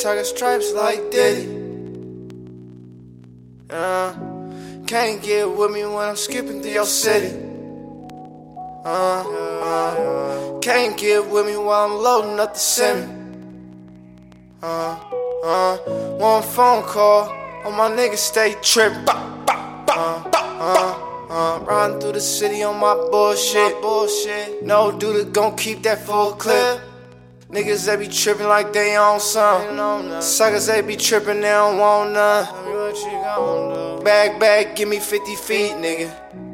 Talking stripes like Diddy. Uh, can't get with me when I'm skipping through your city. Uh, uh, can't get with me while I'm loading up the semi. Uh, uh, one phone call, all my niggas stay trippin'. Uh, uh, uh, riding through the city on my bullshit. bullshit. No dude gon' keep that full clip. Niggas they be tripping like they on some. Suckers they be tripping, they don't want none. Bag, bag, give me 50 feet, nigga.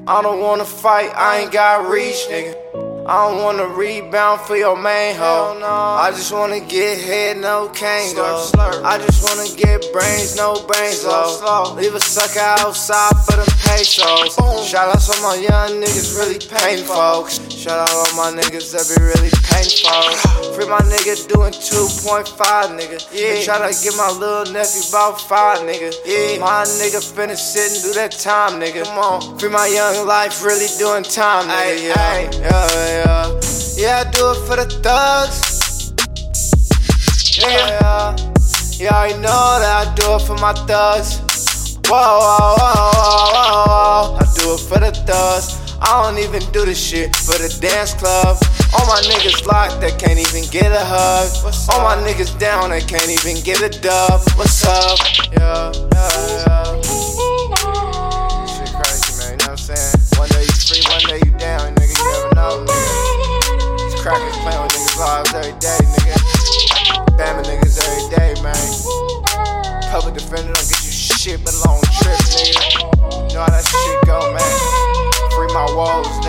I don't wanna fight, I ain't got reach, nigga. I don't wanna rebound for your main hoe. No. I just wanna get head, no cane go. I just wanna get brains, no brains though. Leave a sucker outside for them pesos. Shout out to my young niggas, really pain folks. Shout out all my niggas that be really pain folks. Free my nigga doing 2.5, nigga. Yeah. Try to get my little nephew about five, nigga. Yeah. My nigga finna sit and do that time, nigga. Come on. Free my young life, really doing time, nigga. Yeah. yeah, yeah. Yeah, Yeah, I do it for the thugs. Yeah, yeah. You know that I do it for my thugs. Whoa, whoa, whoa, whoa, whoa. I do it for the thugs. I don't even do this shit for the dance club. All my niggas locked, they can't even get a hug. All my niggas down, they can't even get a dub. What's up? Yeah, yeah, yeah. Crackers play with niggas' lives every day, nigga. Bama niggas every day, man. Public defender don't get you shit but a long trip, nigga. You know how that shit go, man. Free my walls, nigga.